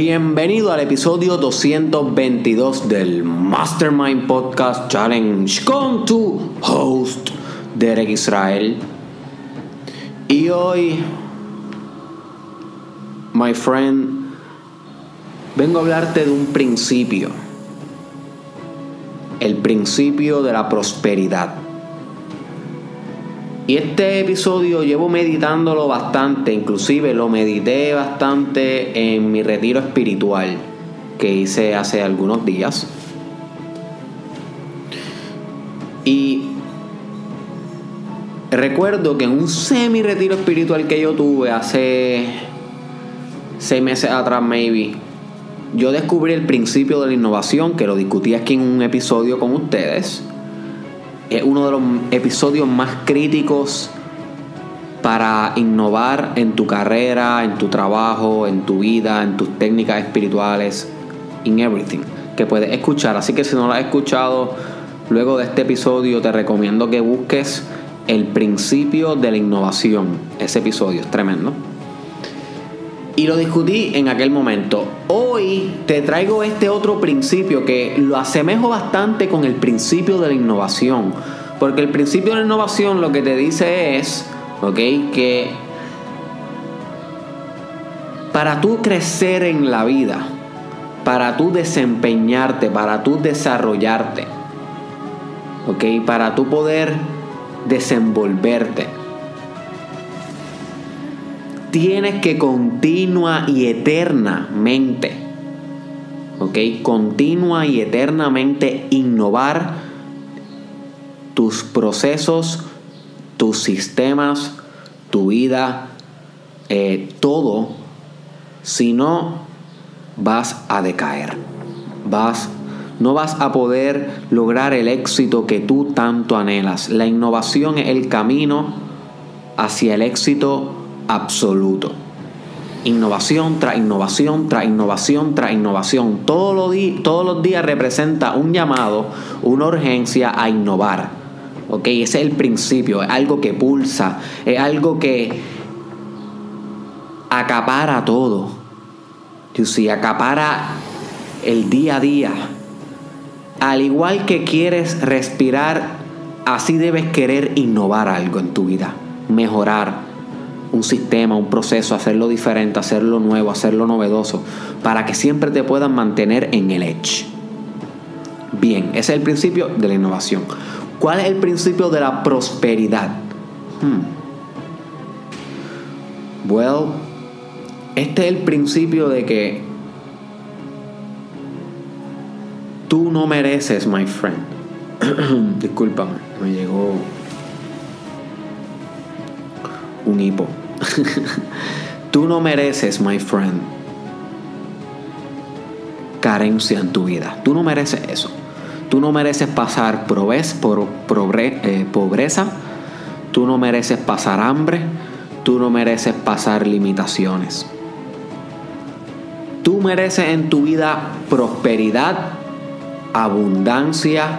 Bienvenido al episodio 222 del Mastermind Podcast Challenge con tu host Derek Israel. Y hoy, my friend, vengo a hablarte de un principio. El principio de la prosperidad. Y este episodio llevo meditándolo bastante, inclusive lo medité bastante en mi retiro espiritual que hice hace algunos días. Y recuerdo que en un semi retiro espiritual que yo tuve hace seis meses atrás, maybe, yo descubrí el principio de la innovación, que lo discutí aquí en un episodio con ustedes es uno de los episodios más críticos para innovar en tu carrera, en tu trabajo, en tu vida, en tus técnicas espirituales, in everything que puedes escuchar. Así que si no lo has escuchado, luego de este episodio te recomiendo que busques el principio de la innovación. Ese episodio es tremendo. Y lo discutí en aquel momento. Hoy te traigo este otro principio que lo asemejo bastante con el principio de la innovación. Porque el principio de la innovación lo que te dice es, ¿ok? Que para tú crecer en la vida, para tú desempeñarte, para tú desarrollarte, ¿ok? Para tú poder desenvolverte tienes que continua y eternamente, ¿ok? Continua y eternamente innovar tus procesos, tus sistemas, tu vida, eh, todo, si no vas a decaer, vas no vas a poder lograr el éxito que tú tanto anhelas. La innovación es el camino hacia el éxito absoluto. Innovación tras innovación, tras innovación, tras innovación. Todos los, todos los días representa un llamado, una urgencia a innovar. ¿Ok? Ese es el principio, es algo que pulsa, es algo que acapara todo. si acapara el día a día. Al igual que quieres respirar, así debes querer innovar algo en tu vida, mejorar, un sistema, un proceso, hacerlo diferente, hacerlo nuevo, hacerlo novedoso, para que siempre te puedan mantener en el edge. Bien, ese es el principio de la innovación. ¿Cuál es el principio de la prosperidad? Hmm. Well, este es el principio de que tú no mereces, my friend. Discúlpame, me llegó un hipo. Tú no mereces, my friend, carencia en tu vida. Tú no mereces eso. Tú no mereces pasar por eh, pobreza. Tú no mereces pasar hambre. Tú no mereces pasar limitaciones. Tú mereces en tu vida prosperidad, abundancia,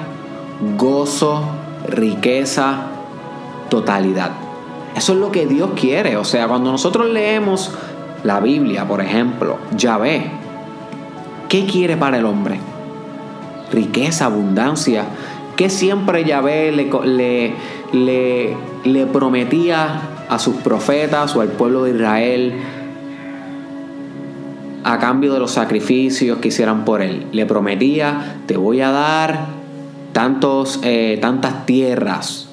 gozo, riqueza, totalidad. Eso es lo que Dios quiere. O sea, cuando nosotros leemos la Biblia, por ejemplo, Yahvé, ¿qué quiere para el hombre? Riqueza, abundancia. ¿Qué siempre Yahvé le, le, le prometía a sus profetas o al pueblo de Israel a cambio de los sacrificios que hicieran por él? Le prometía, te voy a dar tantos, eh, tantas tierras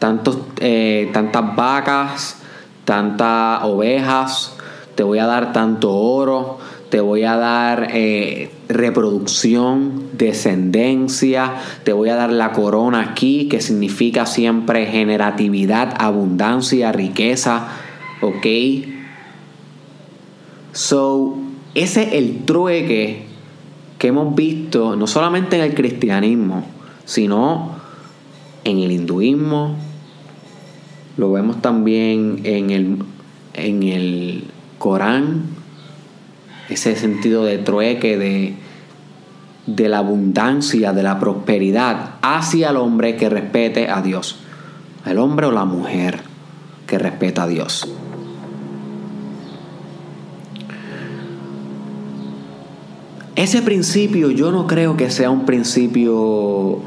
tantos, eh, tantas vacas, tantas ovejas, te voy a dar tanto oro, te voy a dar eh, reproducción, descendencia, te voy a dar la corona aquí, que significa siempre generatividad, abundancia, riqueza, ¿ok? So, ese es el trueque que hemos visto no solamente en el cristianismo, sino en el hinduismo, lo vemos también en el, en el Corán, ese sentido de trueque, de, de la abundancia, de la prosperidad hacia el hombre que respete a Dios. El hombre o la mujer que respeta a Dios. ese principio yo no creo que sea un principio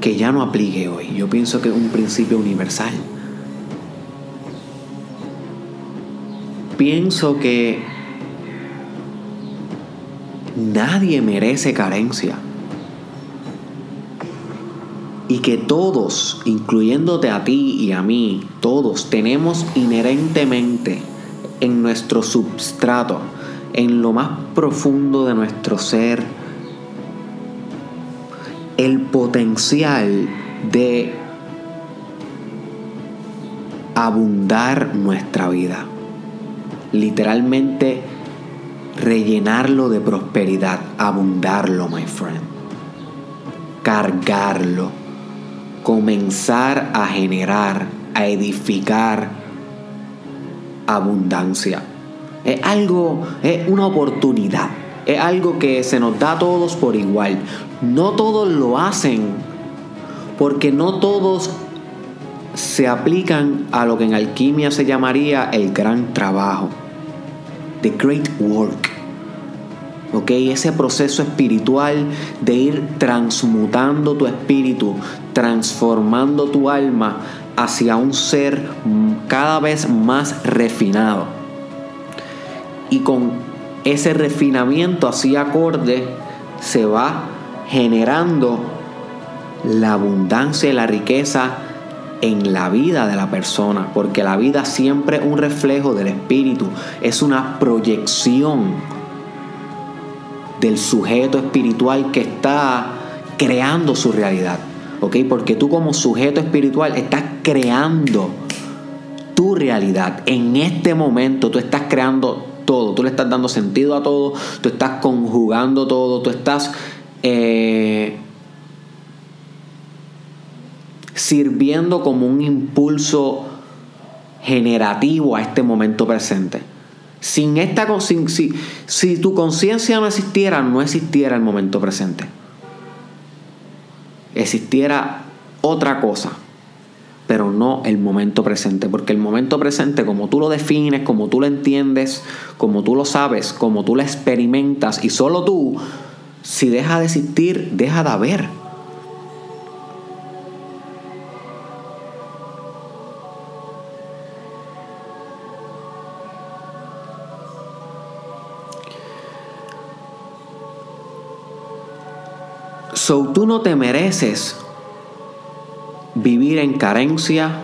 que ya no aplique hoy. Yo pienso que es un principio universal. Pienso que nadie merece carencia. Y que todos, incluyéndote a ti y a mí, todos tenemos inherentemente en nuestro substrato, en lo más profundo de nuestro ser, el potencial de abundar nuestra vida. Literalmente rellenarlo de prosperidad, abundarlo, my friend. Cargarlo. Comenzar a generar, a edificar abundancia. Es algo, es una oportunidad. Es algo que se nos da a todos por igual. No todos lo hacen porque no todos se aplican a lo que en alquimia se llamaría el gran trabajo. The Great Work. ¿Ok? Ese proceso espiritual de ir transmutando tu espíritu, transformando tu alma hacia un ser cada vez más refinado. Y con ese refinamiento así acorde se va generando la abundancia y la riqueza en la vida de la persona, porque la vida siempre es un reflejo del espíritu, es una proyección del sujeto espiritual que está creando su realidad, ¿ok? Porque tú como sujeto espiritual estás creando tu realidad. En este momento tú estás creando todo, tú le estás dando sentido a todo, tú estás conjugando todo, tú estás... Eh, sirviendo como un impulso generativo a este momento presente. Sin esta si, si tu conciencia no existiera, no existiera el momento presente. Existiera otra cosa, pero no el momento presente, porque el momento presente, como tú lo defines, como tú lo entiendes, como tú lo sabes, como tú lo experimentas, y solo tú, si deja de existir, deja de haber. So tú no te mereces vivir en carencia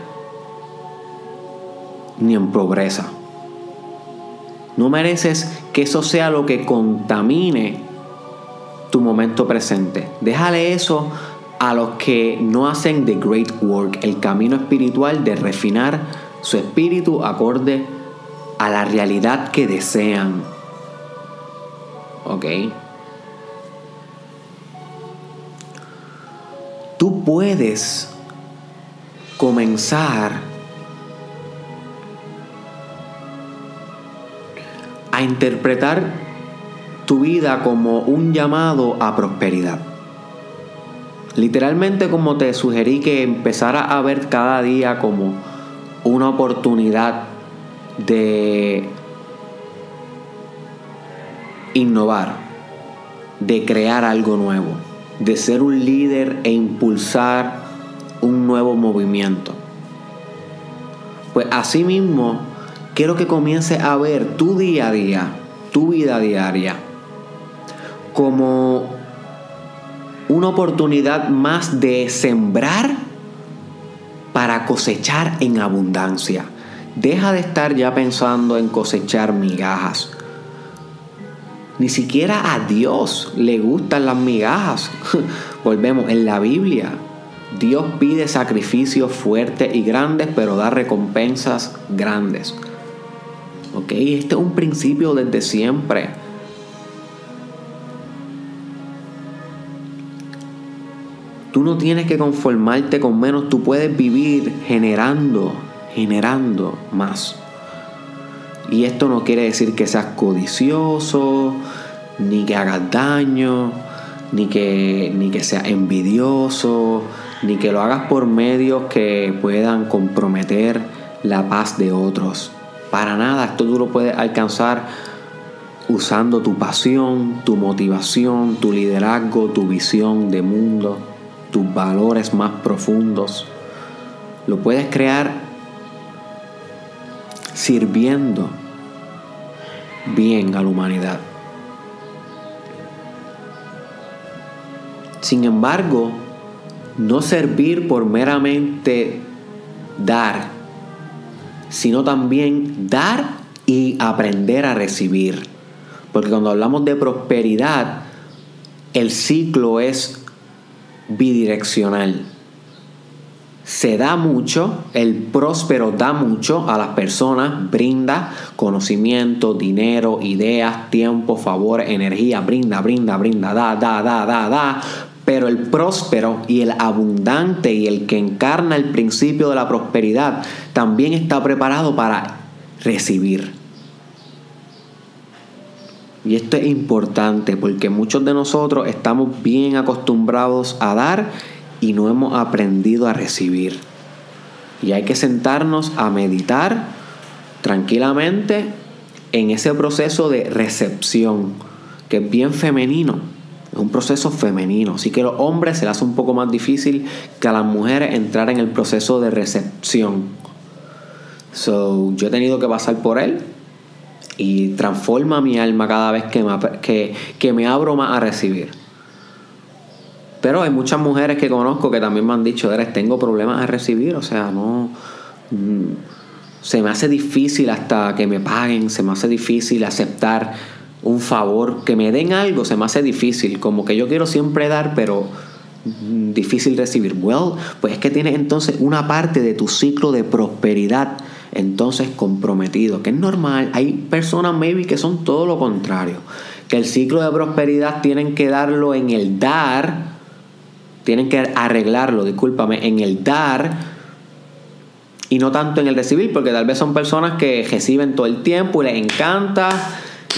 ni en pobreza. No mereces que eso sea lo que contamine tu momento presente. Déjale eso a los que no hacen the great work, el camino espiritual de refinar su espíritu acorde a la realidad que desean. ¿Ok? Tú puedes comenzar a interpretar tu vida como un llamado a prosperidad. Literalmente como te sugerí que empezara a ver cada día como una oportunidad de innovar, de crear algo nuevo de ser un líder e impulsar un nuevo movimiento. Pues asimismo, quiero que comiences a ver tu día a día, tu vida diaria, como una oportunidad más de sembrar para cosechar en abundancia. Deja de estar ya pensando en cosechar migajas. Ni siquiera a Dios le gustan las migajas. Volvemos, en la Biblia Dios pide sacrificios fuertes y grandes, pero da recompensas grandes. ¿Ok? Este es un principio desde siempre. Tú no tienes que conformarte con menos, tú puedes vivir generando, generando más. Y esto no quiere decir que seas codicioso, ni que hagas daño, ni que, ni que seas envidioso, ni que lo hagas por medios que puedan comprometer la paz de otros. Para nada, esto tú lo puedes alcanzar usando tu pasión, tu motivación, tu liderazgo, tu visión de mundo, tus valores más profundos. Lo puedes crear sirviendo bien a la humanidad. Sin embargo, no servir por meramente dar, sino también dar y aprender a recibir. Porque cuando hablamos de prosperidad, el ciclo es bidireccional. Se da mucho, el próspero da mucho a las personas, brinda conocimiento, dinero, ideas, tiempo, favor, energía, brinda, brinda, brinda, da, da, da, da, da, pero el próspero y el abundante y el que encarna el principio de la prosperidad también está preparado para recibir. Y esto es importante porque muchos de nosotros estamos bien acostumbrados a dar y no hemos aprendido a recibir. Y hay que sentarnos a meditar tranquilamente en ese proceso de recepción, que es bien femenino es un proceso femenino. Así que a los hombres se les hace un poco más difícil que a las mujeres entrar en el proceso de recepción. So, yo he tenido que pasar por él y transforma mi alma cada vez que me, que, que me abro más a recibir. Pero hay muchas mujeres que conozco que también me han dicho, Eres, tengo problemas a recibir, o sea, no... Mm, se me hace difícil hasta que me paguen, se me hace difícil aceptar un favor, que me den algo, se me hace difícil. Como que yo quiero siempre dar, pero mm, difícil recibir. Well, pues es que tienes entonces una parte de tu ciclo de prosperidad entonces comprometido, que es normal. Hay personas maybe que son todo lo contrario, que el ciclo de prosperidad tienen que darlo en el dar, tienen que arreglarlo, discúlpame, en el dar y no tanto en el recibir, porque tal vez son personas que reciben todo el tiempo y les encanta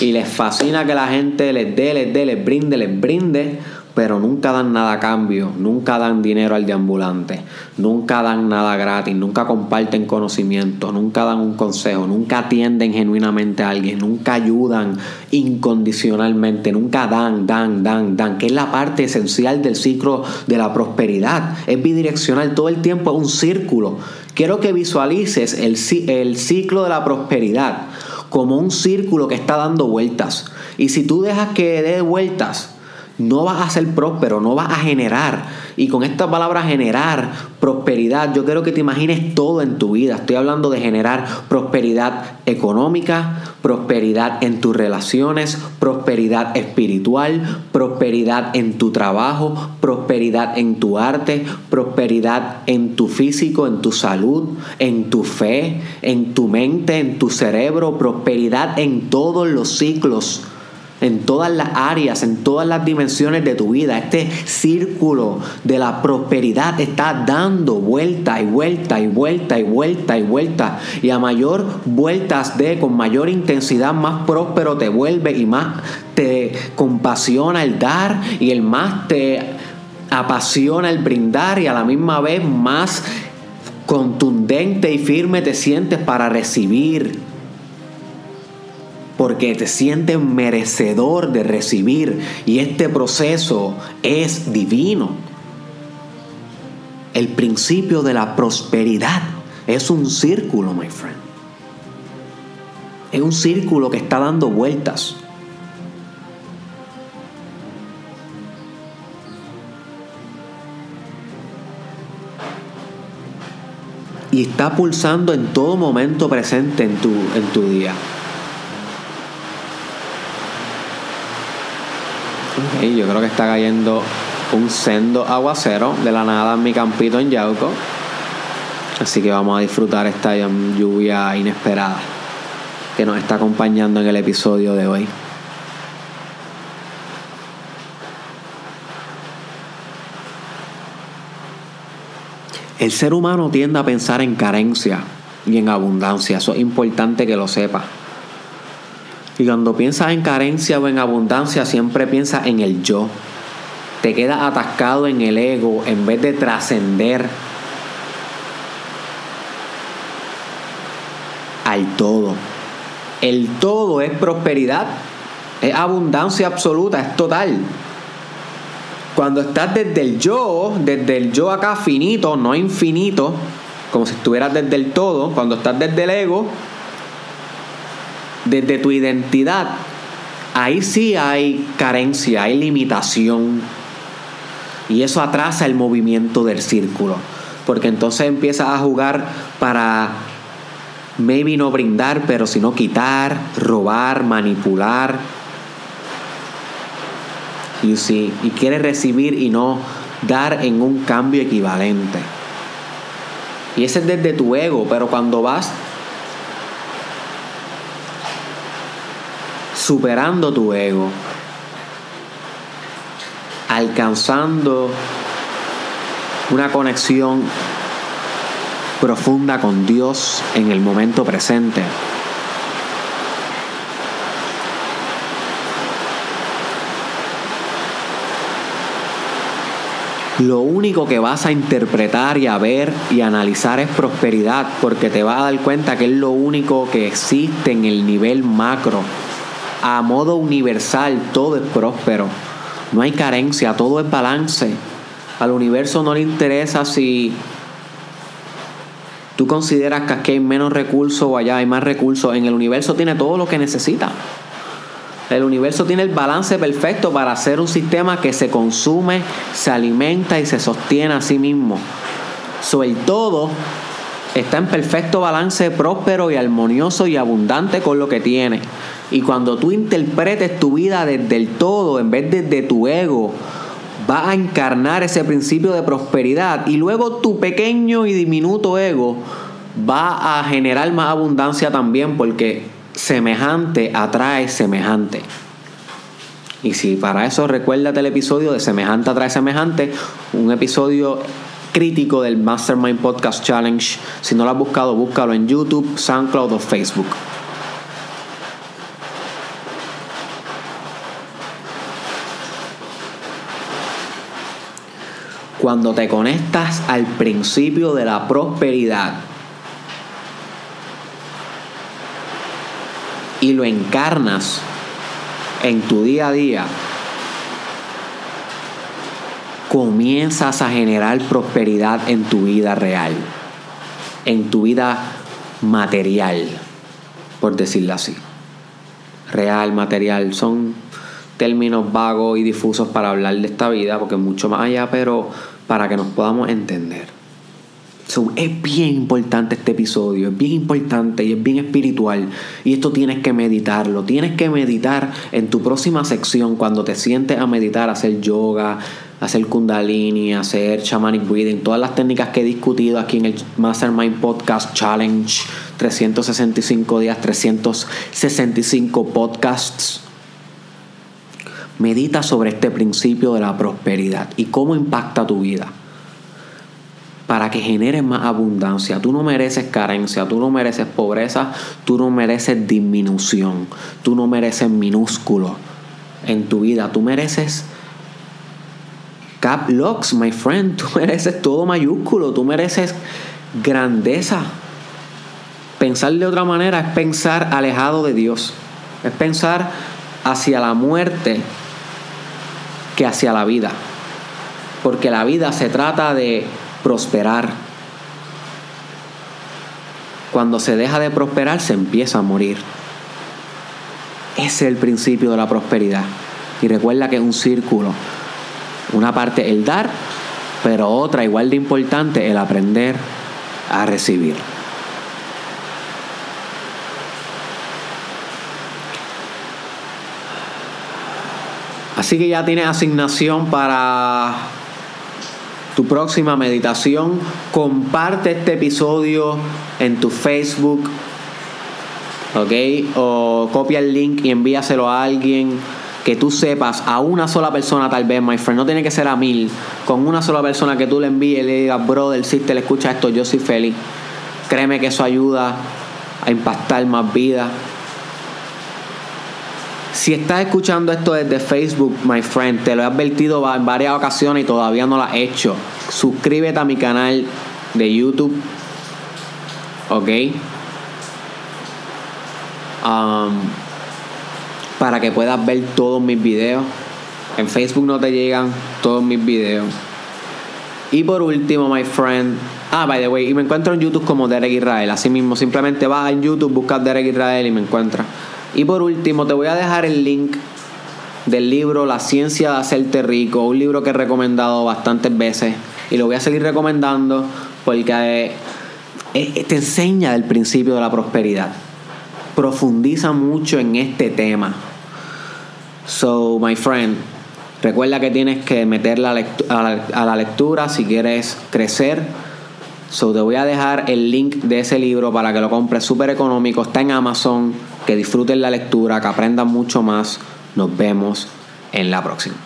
y les fascina que la gente les dé, les dé, les brinde, les brinde, pero nunca dan nada a cambio, nunca dan dinero al deambulante, nunca dan nada gratis, nunca comparten conocimiento, nunca dan un consejo, nunca atienden genuinamente a alguien, nunca ayudan incondicionalmente, nunca dan, dan, dan, dan, que es la parte esencial del ciclo de la prosperidad. Es bidireccional, todo el tiempo es un círculo. Quiero que visualices el, el ciclo de la prosperidad como un círculo que está dando vueltas. Y si tú dejas que dé vueltas, no vas a ser próspero, no vas a generar. Y con esta palabra generar prosperidad, yo quiero que te imagines todo en tu vida. Estoy hablando de generar prosperidad económica, prosperidad en tus relaciones, prosperidad espiritual, prosperidad en tu trabajo, prosperidad en tu arte, prosperidad en tu físico, en tu salud, en tu fe, en tu mente, en tu cerebro, prosperidad en todos los ciclos en todas las áreas, en todas las dimensiones de tu vida. Este círculo de la prosperidad está dando vuelta y vuelta y vuelta y vuelta y vuelta. Y a mayor vueltas de, con mayor intensidad, más próspero te vuelve y más te compasiona el dar y el más te apasiona el brindar y a la misma vez más contundente y firme te sientes para recibir porque te sientes merecedor de recibir y este proceso es divino. El principio de la prosperidad es un círculo, my friend. Es un círculo que está dando vueltas. Y está pulsando en todo momento presente en tu, en tu día. Yo creo que está cayendo un sendo aguacero de la nada en mi campito en Yauco. Así que vamos a disfrutar esta lluvia inesperada que nos está acompañando en el episodio de hoy. El ser humano tiende a pensar en carencia y en abundancia. Eso es importante que lo sepa. Y cuando piensas en carencia o en abundancia, siempre piensas en el yo. Te quedas atascado en el ego en vez de trascender al todo. El todo es prosperidad Es abundancia absoluta, es total. Cuando estás desde el yo, desde el yo acá finito, no infinito, como si estuvieras desde el todo, cuando estás desde el ego, desde tu identidad, ahí sí hay carencia, hay limitación. Y eso atrasa el movimiento del círculo. Porque entonces empiezas a jugar para maybe no brindar, pero sino quitar, robar, manipular. You see, y quieres recibir y no dar en un cambio equivalente. Y ese es desde tu ego, pero cuando vas superando tu ego, alcanzando una conexión profunda con Dios en el momento presente. Lo único que vas a interpretar y a ver y analizar es prosperidad, porque te vas a dar cuenta que es lo único que existe en el nivel macro. A modo universal, todo es próspero. No hay carencia, todo es balance. Al universo no le interesa si tú consideras que aquí hay menos recursos o allá hay más recursos. En el universo tiene todo lo que necesita. El universo tiene el balance perfecto para hacer un sistema que se consume, se alimenta y se sostiene a sí mismo. Sobre todo está en perfecto balance, próspero y armonioso y abundante con lo que tiene. Y cuando tú interpretes tu vida desde el todo en vez de tu ego, va a encarnar ese principio de prosperidad y luego tu pequeño y diminuto ego va a generar más abundancia también porque semejante atrae semejante. Y si para eso recuérdate el episodio de semejante atrae semejante, un episodio crítico del Mastermind Podcast Challenge. Si no lo has buscado, búscalo en YouTube, SoundCloud o Facebook. Cuando te conectas al principio de la prosperidad, y lo encarnas en tu día a día, comienzas a generar prosperidad en tu vida real, en tu vida material, por decirlo así. Real, material, son términos vagos y difusos para hablar de esta vida, porque mucho más allá, pero para que nos podamos entender es bien importante este episodio, es bien importante y es bien espiritual. Y esto tienes que meditarlo. Tienes que meditar en tu próxima sección cuando te sientes a meditar, hacer yoga, hacer kundalini, hacer shamanic breathing, todas las técnicas que he discutido aquí en el Mastermind Podcast Challenge, 365 días, 365 podcasts. Medita sobre este principio de la prosperidad y cómo impacta tu vida para que generes más abundancia. Tú no mereces carencia, tú no mereces pobreza, tú no mereces disminución, tú no mereces minúsculo en tu vida, tú mereces cap locks, my friend, tú mereces todo mayúsculo, tú mereces grandeza. Pensar de otra manera es pensar alejado de Dios, es pensar hacia la muerte que hacia la vida. Porque la vida se trata de prosperar. Cuando se deja de prosperar, se empieza a morir. Ese es el principio de la prosperidad. Y recuerda que es un círculo. Una parte el dar, pero otra igual de importante el aprender a recibir. Así que ya tienes asignación para tu próxima meditación. Comparte este episodio en tu Facebook, ¿ok? O copia el link y envíaselo a alguien que tú sepas, a una sola persona tal vez, my friend, no tiene que ser a mil, con una sola persona que tú le envíes y le digas, brother, si te le escucha esto, yo soy feliz. Créeme que eso ayuda a impactar más vidas. Si estás escuchando esto desde Facebook, my friend, te lo he advertido en varias ocasiones y todavía no lo has hecho. Suscríbete a mi canal de YouTube. ¿Ok? Um, para que puedas ver todos mis videos. En Facebook no te llegan todos mis videos. Y por último, my friend. Ah, by the way, y me encuentro en YouTube como Derek Israel. Así mismo, simplemente vas en YouTube, buscas Derek Israel y me encuentras. Y por último, te voy a dejar el link del libro La ciencia de hacerte rico, un libro que he recomendado bastantes veces y lo voy a seguir recomendando porque eh, eh, te enseña el principio de la prosperidad. Profundiza mucho en este tema. So, my friend, recuerda que tienes que meterla a la lectura si quieres crecer. So, te voy a dejar el link de ese libro para que lo compres súper económico. Está en Amazon. Que disfruten la lectura, que aprendan mucho más. Nos vemos en la próxima.